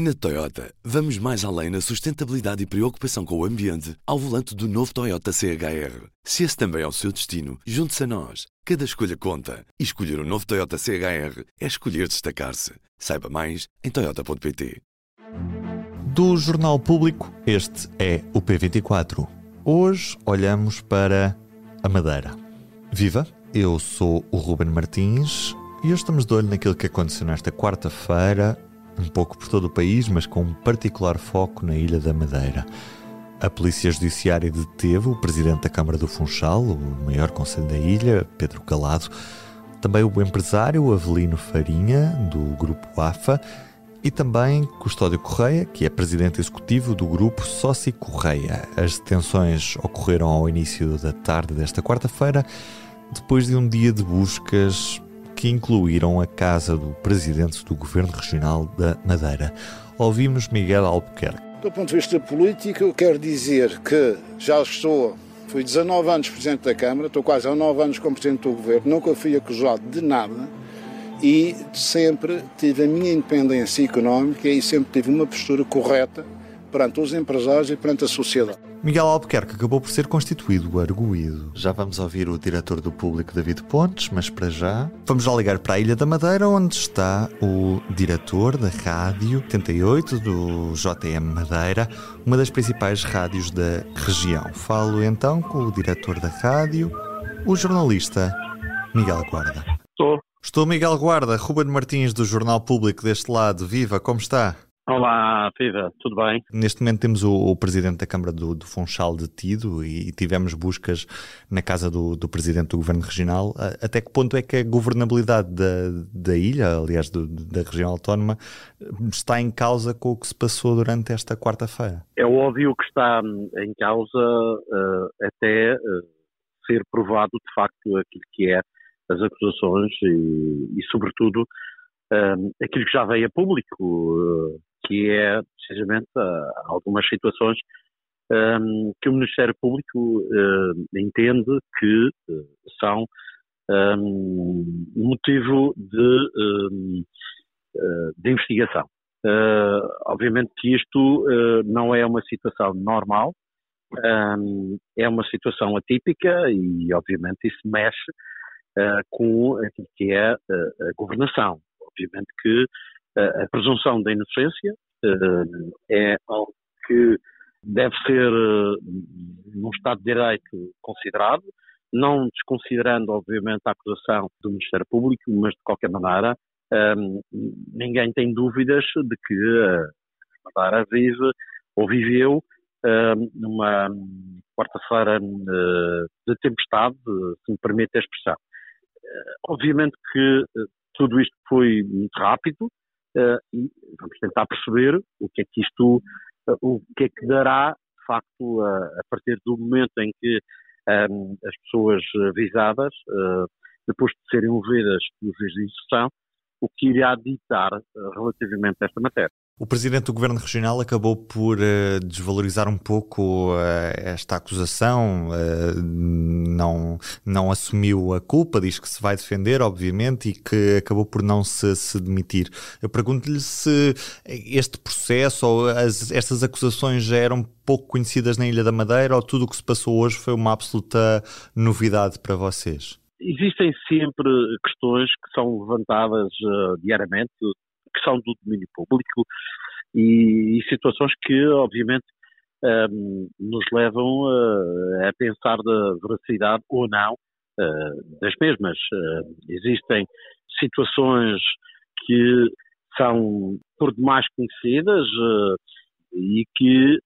Na Toyota, vamos mais além na sustentabilidade e preocupação com o ambiente ao volante do novo Toyota CHR. Se esse também é o seu destino, junte-se a nós. Cada escolha conta. E escolher o um novo Toyota CHR é escolher destacar-se. Saiba mais em Toyota.pt. Do Jornal Público, este é o P24. Hoje olhamos para a Madeira. Viva! Eu sou o Ruben Martins e hoje estamos de olho naquilo que aconteceu nesta quarta-feira um pouco por todo o país, mas com um particular foco na Ilha da Madeira. A Polícia Judiciária deteve o Presidente da Câmara do Funchal, o maior conselho da ilha, Pedro Calado, também o empresário Avelino Farinha, do Grupo AFA, e também Custódio Correia, que é presidente executivo do grupo Sócio Correia. As detenções ocorreram ao início da tarde desta quarta-feira, depois de um dia de buscas que incluíram a casa do presidente do Governo Regional da Madeira. Ouvimos Miguel Albuquerque. Do ponto de vista político, eu quero dizer que já estou, fui 19 anos Presidente da Câmara, estou quase há 9 anos como Presidente do Governo, nunca fui acusado de nada e sempre tive a minha independência económica e sempre tive uma postura correta perante os empresários e perante a sociedade. Miguel Albuquerque acabou por ser constituído arguído. Já vamos ouvir o diretor do público David Pontes, mas para já vamos já ligar para a Ilha da Madeira, onde está o diretor da Rádio 88 do JM Madeira, uma das principais rádios da região. Falo então com o diretor da rádio, o jornalista Miguel Guarda. Estou. Estou Miguel Guarda, Ruben Martins do Jornal Público deste lado. Viva, como está? Olá, Viva, tudo bem? Neste momento temos o, o Presidente da Câmara do, do, Funchal detido e tivemos buscas na casa do, do Presidente do Governo Regional. Até que ponto é que a governabilidade da, da ilha, aliás, do, da região autónoma, está em causa com o que se passou durante esta quarta-feira? É óbvio que está em causa uh, até uh, ser provado de facto aquilo que é as acusações e, e sobretudo, uh, aquilo que já veio a público que é precisamente algumas situações um, que o Ministério Público uh, entende que uh, são um, motivo de, um, de investigação. obviamente que isto não é uma situação normal, é uma situação atípica e, obviamente, isso mexe com aquilo que é a governação. Obviamente que a presunção da inocência eh, é algo que deve ser, eh, num Estado de Direito, considerado, não desconsiderando, obviamente, a acusação do Ministério Público, mas, de qualquer maneira, um, ninguém tem dúvidas de que a Madeira vive ou viveu um, numa quarta-feira de tempestade, se me permite a expressão. Obviamente que tudo isto foi muito rápido, e vamos tentar perceber o que é que isto, uh, o que é que dará, de facto, a partir do momento em que um, as pessoas visadas, uh, depois de serem ouvidas pelos juiz de instrução, o que irá ditar relativamente a esta matéria. O presidente do governo regional acabou por uh, desvalorizar um pouco uh, esta acusação, uh, não, não assumiu a culpa, diz que se vai defender, obviamente, e que acabou por não se, se demitir. Eu pergunto-lhe se este processo ou as, estas acusações já eram pouco conhecidas na Ilha da Madeira ou tudo o que se passou hoje foi uma absoluta novidade para vocês? Existem sempre questões que são levantadas diariamente são do domínio público e, e situações que, obviamente, um, nos levam uh, a pensar da veracidade ou não uh, das mesmas. Uh, existem situações que são por demais conhecidas e que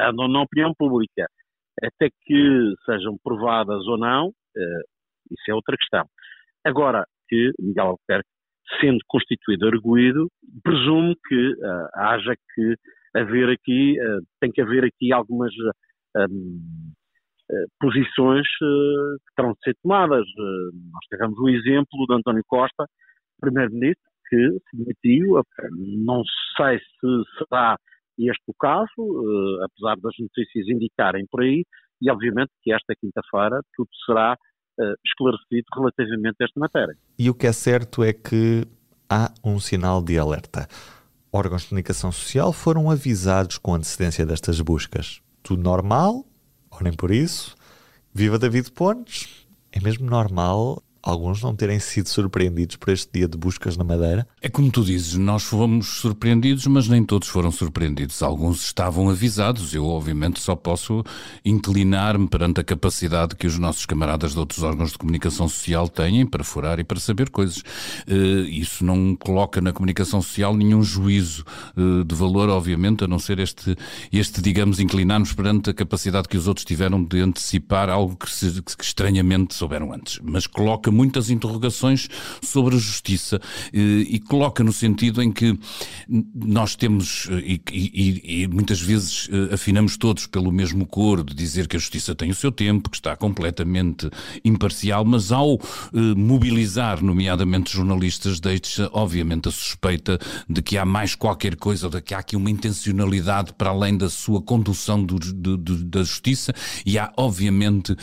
andam na opinião pública. Até que sejam provadas ou não, isso é outra questão. Agora, que Miguel Albuquerque sendo constituído arguído, presumo que uh, haja que haver aqui, uh, tem que haver aqui algumas uh, posições que terão de ser tomadas. nós tivemos o exemplo de António Costa, primeiro-ministro, que se demitiu, não sei se será este o caso, apesar das notícias indicarem por aí, e obviamente que esta quinta-feira tudo será esclarecido relativamente a esta matéria. E o que é certo é que há um sinal de alerta. órgãos de comunicação social foram avisados com antecedência destas buscas. Tudo normal? Ou nem por isso? Viva David Pontes! É mesmo normal alguns não terem sido surpreendidos por este dia de buscas na Madeira? É como tu dizes, nós fomos surpreendidos, mas nem todos foram surpreendidos. Alguns estavam avisados. Eu, obviamente, só posso inclinar-me perante a capacidade que os nossos camaradas de outros órgãos de comunicação social têm para furar e para saber coisas. Eh, isso não coloca na comunicação social nenhum juízo eh, de valor, obviamente, a não ser este, este digamos, inclinar-nos perante a capacidade que os outros tiveram de antecipar algo que, se, que estranhamente souberam antes. Mas coloca muitas interrogações sobre a justiça. Eh, e coloca no sentido em que nós temos, eh, e, e, e muitas vezes eh, afinamos todos pelo mesmo coro de dizer que a justiça tem o seu tempo, que está completamente imparcial, mas ao mobilizar, nomeadamente jornalistas, deixa obviamente a suspeita de que há mais qualquer coisa, de que há aqui uma intencionalidade para além da sua condução do, do, do, da justiça e há obviamente,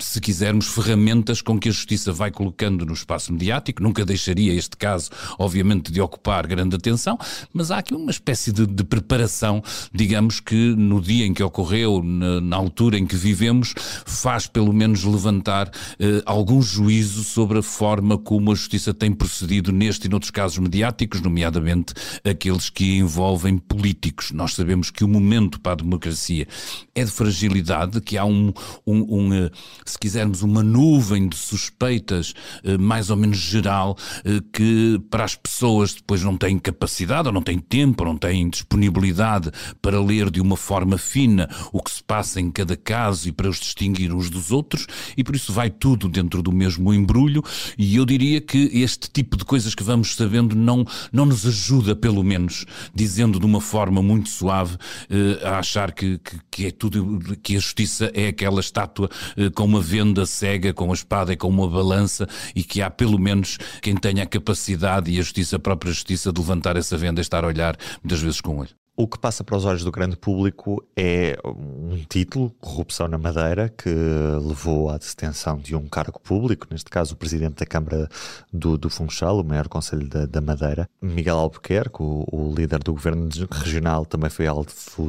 se quisermos, ferramentas com que a justiça Justiça vai colocando no espaço mediático. Nunca deixaria este caso, obviamente, de ocupar grande atenção, mas há aqui uma espécie de, de preparação, digamos que no dia em que ocorreu, na, na, altura em que vivemos, faz pelo menos levantar eh, algum juízo sobre a forma como a Justiça tem procedido neste e noutros casos mediáticos, nomeadamente aqueles que envolvem políticos. Nós sabemos que o momento para a democracia é de fragilidade, que há um, um, um eh, se quisermos, uma nuvem de suspeitos feitas eh, mais ou menos geral, eh, que para as pessoas depois não têm capacidade, ou não têm tempo, ou não têm disponibilidade para ler de uma forma fina o que se passa em cada caso e para os distinguir uns dos outros, e por isso vai tudo dentro do mesmo embrulho, e eu diria que este tipo de coisas que vamos sabendo não, não nos ajuda, pelo menos, dizendo de uma forma muito suave, eh, a achar que, que, que é tudo, que a justiça é aquela estátua com uma venda cega, com a espada e com uma balança e que há pelo menos quem tenha a capacidade e a justiça, a própria justiça, de levantar essa venda e estar a olhar muitas vezes com o olho. O que passa para os olhos do grande público é um título, Corrupção na Madeira, que levou à detenção de um cargo público, neste caso o presidente da Câmara do, do Funchal, o maior conselho da, da Madeira. Miguel Albuquerque, o, o, líder do governo regional, também foi alvo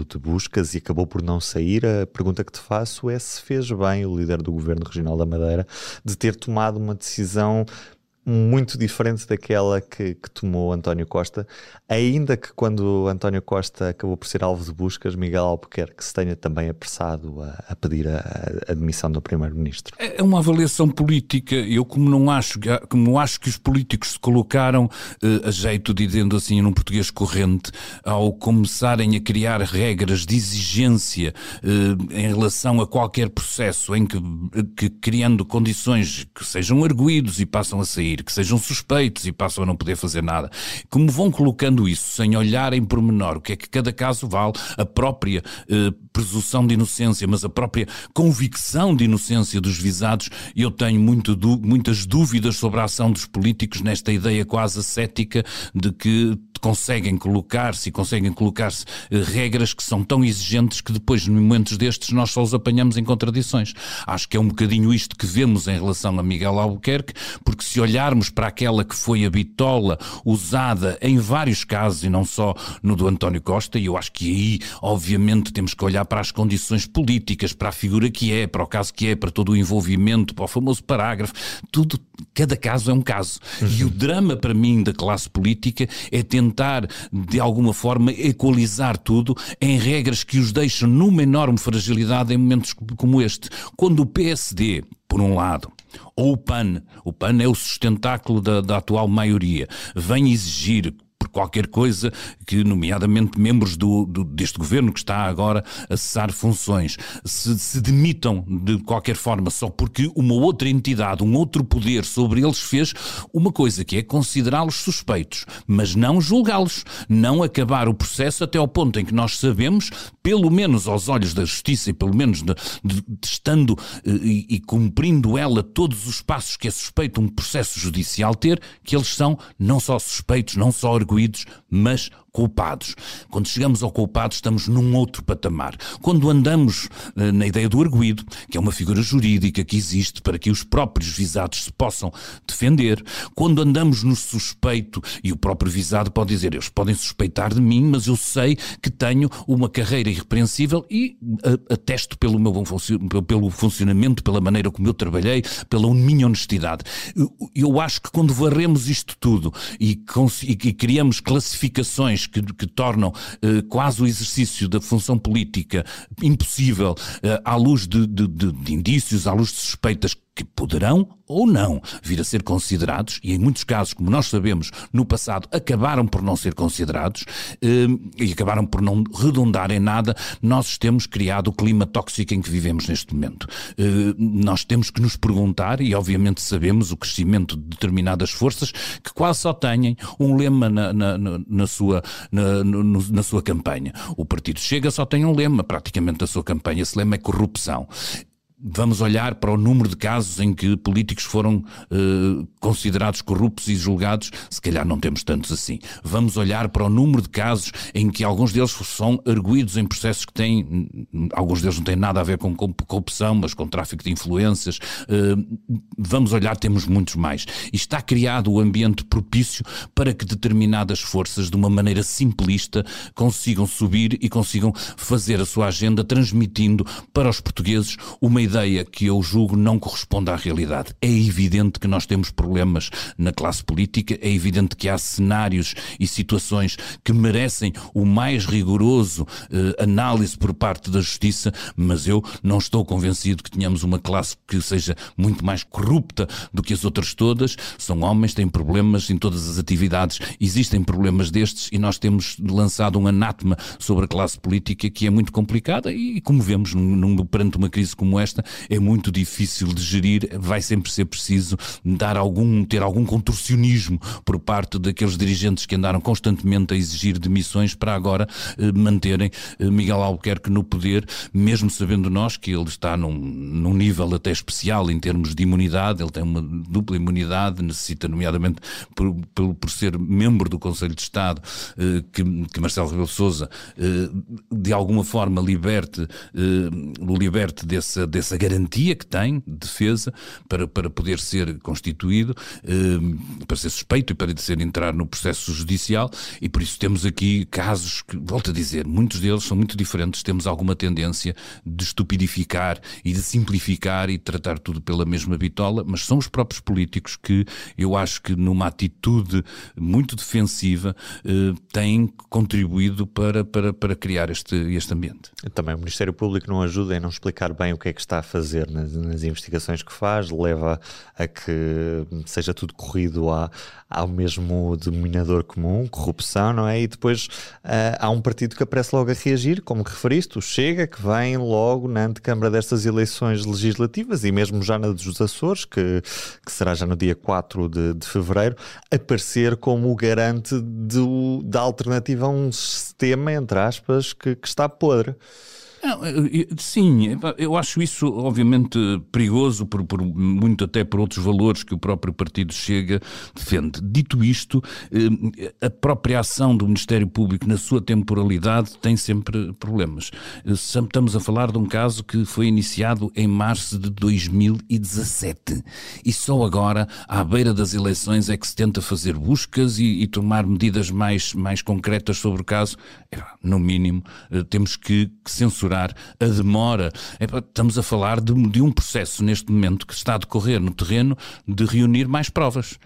de buscas e acabou por não sair. A pergunta que te faço é se fez bem o líder do governo regional da Madeira de ter tomado uma decisão muito diferente daquela que, que, tomou António Costa, ainda que quando António Costa acabou por ser alvo de buscas, Miguel Albuquerque se tenha também apressado a, a pedir a, a admissão do Primeiro-Ministro. É, é uma avaliação política. Eu, como não acho, como acho que os políticos se colocaram uh, a jeito, dizendo assim num português corrente, ao começarem a criar regras de exigência uh, em relação a qualquer processo em que, que criando condições que sejam arguídos e passam a sair que sejam suspeitos e passam a não poder fazer nada. Como vão colocando isso sem olhar em pormenor o que é que cada caso vale, a própria eh, presunção de inocência, mas a própria convicção de inocência dos visados, eu tenho muito, muitas dúvidas sobre a ação dos políticos nesta ideia quase cética de que conseguem colocar-se e conseguem colocar-se eh, regras que são tão exigentes que depois, em momentos destes, nós só os apanhamos em contradições. Acho que é um bocadinho isto que vemos em relação a Miguel Albuquerque, porque se olharmos para aquela que foi a bitola usada em vários casos e não só no do António Costa, e eu acho que aí, obviamente, temos que olhar para as condições políticas, para a figura que é, para o caso que é, para todo o envolvimento, para o famoso parágrafo, tudo, cada caso é um caso. Uhum. E o drama para mim da classe política é tentar tentar, de alguma forma, equalizar tudo em regras que os deixam numa enorme fragilidade em momentos como este. Quando o PSD, por um lado, ou o PAN, o PAN é o sustentáculo da, da atual maioria, vem exigir qualquer coisa que, nomeadamente, membros do, do, deste governo que está agora a cessar funções. Se, se demitam de qualquer forma só porque uma outra entidade, um outro poder sobre eles fez uma coisa que é considerá-los suspeitos, mas não julgá-los, não acabar o processo até ao ponto em que nós sabemos, pelo menos aos olhos da justiça e pelo menos de, de, de estando eh, e, e cumprindo ela todos os passos que é suspeito um processo judicial ter, que eles são não só suspeitos, não só arguídos, mas culpados. Quando chegamos ao culpado, estamos num outro patamar. Quando andamos eh, na ideia do arguído, que é uma figura jurídica que existe para que os próprios visados se possam defender, quando andamos no suspeito, e o próprio visado pode dizer, eles podem suspeitar de mim, mas eu sei que tenho uma carreira irrepreensível e uh, atesto pelo meu pelo funcionamento, pela maneira como eu trabalhei, pela minha honestidade. Eu, acho que quando varremos isto tudo e, e criamos classificações que, que tornam uh, quase o exercício da função política impossível uh, à luz de, de, de, de indícios, à luz de suspeitas que poderão ou não vir a ser considerados, e em muitos casos, como nós sabemos, no passado acabaram por não ser considerados eh, e acabaram por não redundar em nada, nós temos criado o clima tóxico em que vivemos neste momento. Eh, nós temos que nos perguntar, e obviamente sabemos o crescimento de determinadas forças que quase só têm um lema na, na, na sua, na, na sua campanha. O Partido Chega só tem um lema praticamente da sua campanha, esse lema é corrupção. Vamos olhar para o número de casos em que políticos foram eh, considerados corruptos e julgados, se calhar não temos tantos assim. Vamos olhar para o número de casos em que alguns deles são arguídos em processos que têm, alguns deles não têm nada a ver com corrupção, mas com tráfico de influências. Eh, vamos olhar, temos muitos mais. E está criado o ambiente propício para que determinadas forças, de uma maneira simplista, consigam subir e consigam fazer a sua agenda transmitindo para os portugueses uma ideia ideia que eu julgo não corresponde à realidade. É evidente que nós temos problemas na classe política, é evidente que há cenários e situações que merecem o mais rigoroso eh, análise por parte da justiça, mas eu não estou convencido que tenhamos uma classe que seja muito mais corrupta do que as outras todas. São homens, têm problemas em todas as atividades, existem problemas destes e nós temos lançado um anátema sobre a classe política que é muito complicada e, como vemos num, perante uma crise como esta, é muito difícil de gerir, vai sempre ser preciso dar algum, ter algum contorcionismo por parte daqueles dirigentes que andaram constantemente a exigir demissões para agora eh, manterem eh, Miguel Albuquerque no poder, mesmo sabendo nós que ele está num, num nível até especial em termos de imunidade, ele tem uma dupla imunidade, necessita nomeadamente por, por, por ser membro do Conselho de Estado, eh, que, que Marcelo Rebelo Sousa eh, de alguma forma liberte, eh, o liberte dessa, dessa essa garantia que tem de defesa para, para poder ser constituído, eh, para ser suspeito e para ser entrar no processo judicial, e por isso temos aqui casos que, volto a dizer, muitos deles são muito diferentes, temos alguma tendência de estupidificar e de simplificar e tratar tudo pela mesma bitola, mas são os próprios políticos que eu acho que numa atitude muito defensiva eh, têm contribuído para, para, para criar este, este ambiente. Também o Ministério Público não ajuda em não explicar bem o que é que está a fazer nas, nas, investigações que faz, leva a que seja tudo corrido a, ao mesmo denominador comum, corrupção, não é? E depois uh, há um partido que aparece logo a reagir, como referiste, o Chega, que vem logo na antecâmara destas eleições legislativas e mesmo já na dos Açores, que, que será já no dia 4 de, de fevereiro, aparecer como o garante do, da alternativa a um sistema, entre aspas, que, que está podre. Sim, eu acho isso obviamente perigoso, por, por, muito até por outros valores que o próprio Partido Chega defende. Dito isto, eh, a própria ação do Ministério Público na sua temporalidade tem sempre problemas. Estamos a falar de um caso que foi iniciado em março de 2017 e só agora, à beira das eleições, é que se tenta fazer buscas e, e tomar medidas mais, mais concretas sobre o caso. No mínimo, eh, temos que, que censurar a demora. É, estamos a falar de, de um processo neste momento que está a decorrer no terreno de reunir mais provas.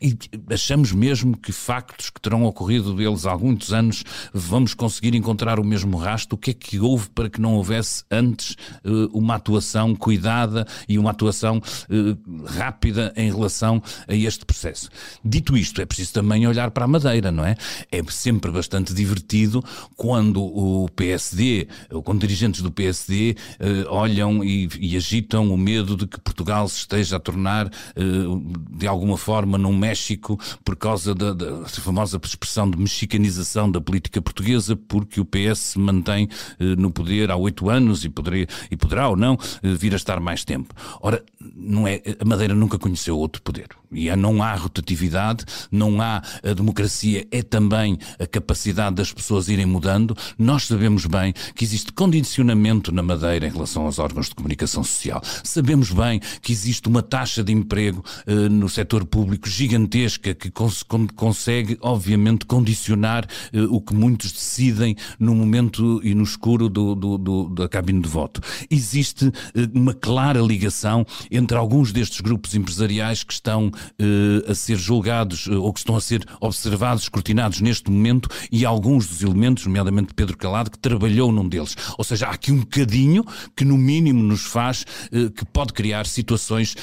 E achamos mesmo que factos que terão ocorrido deles há muitos anos vamos conseguir encontrar o mesmo rasto? O que é que houve para que não houvesse antes uh, uma atuação cuidada e uma atuação uh, rápida em relação a este processo? Dito isto, é preciso também olhar para a Madeira, não é? É sempre bastante divertido quando o PSD, ou quando dirigentes do PSD uh, olham e, e, agitam o medo de que Portugal se esteja a tornar de alguma forma num México por causa da, da famosa expressão de mexicanização da política portuguesa, porque o PS se mantém eh, no poder há oito anos e, poderia, e poderá ou não eh, vir a estar mais tempo. Ora, não é, a Madeira nunca conheceu outro poder. E não há rotatividade, não há a democracia, é também a capacidade das pessoas irem mudando. Nós sabemos bem que existe condicionamento na Madeira em relação aos órgãos de comunicação social. Sabemos bem que existe uma taxa de emprego uh, no setor público gigantesca que cons consegue, obviamente, condicionar uh, o que muitos decidem no momento e no escuro do, do, do da cabine de voto. Existe uh, uma clara ligação entre alguns destes grupos empresariais que estão a ser julgados uh, ou que estão a ser observados, escrutinados neste momento e alguns dos elementos, nomeadamente Pedro Calado, que trabalhou num deles. Ou seja, há aqui um bocadinho que no mínimo nos faz, uh, que pode criar situações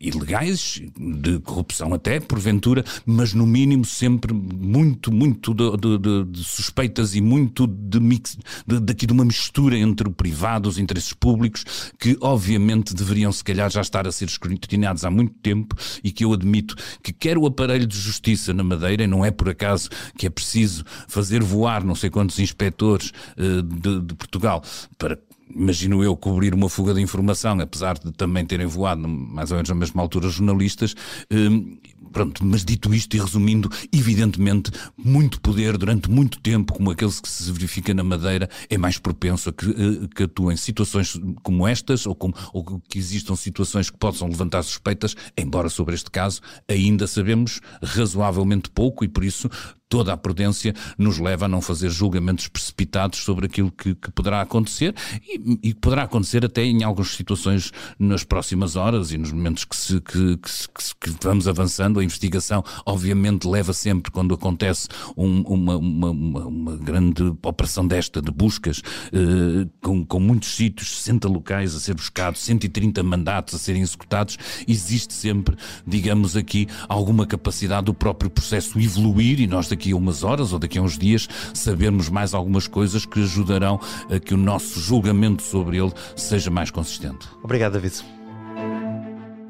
ilegais, de corrupção até, porventura, mas no mínimo sempre muito, muito de, de, de suspeitas e muito de mix, de, daqui de uma mistura entre o privado, os interesses públicos, que obviamente deveriam se calhar já estar a ser escrutinados há muito tempo e que eu admito que quer o aparelho de justiça na Madeira, e não é por acaso que é preciso fazer voar não sei quantos inspectores uh, de, de Portugal para imagino eu, cobrir uma fuga de informação, apesar de também terem voado mais ou menos na mesma altura jornalistas. Hum, pronto, mas dito isto e resumindo, evidentemente, muito poder durante muito tempo, como aquele que se verifica na Madeira, é mais propenso a que, eh, que atuem em situações como estas, ou, como, ou que existam situações que possam levantar suspeitas, embora sobre este caso ainda sabemos razoavelmente pouco e por isso toda a prudência nos leva a não fazer julgamentos precipitados sobre aquilo que, que poderá acontecer e, e poderá acontecer até em algumas situações nas próximas horas e nos momentos que, se, que, que, que vamos avançando. A investigação, obviamente, leva sempre, quando acontece um, uma, uma, uma, uma, grande operação desta de buscas, eh, com, com muitos sítios, 60 locais a ser buscados, 130 mandatos a serem executados, existe sempre, digamos aqui, alguma capacidade do próprio processo evoluir e nós daqui a umas horas ou daqui a uns dias sabermos mais algumas coisas que ajudarão a que o nosso julgamento sobre ele seja mais consistente. Obrigado, David.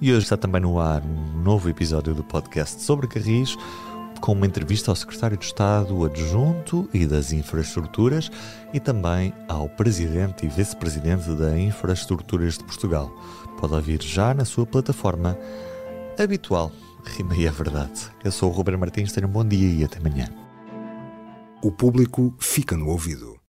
E hoje está também no ar um novo episódio do podcast sobre Carris, com uma entrevista ao secretário de Estado adjunto e das infraestruturas e também ao presidente e vice-presidente da Infraestruturas de Portugal. Pode ouvir já na sua plataforma habitual. Rima e é verdade. Eu sou o Ruben Martins, tenham um bom dia e até amanhã. O público fica no ouvido.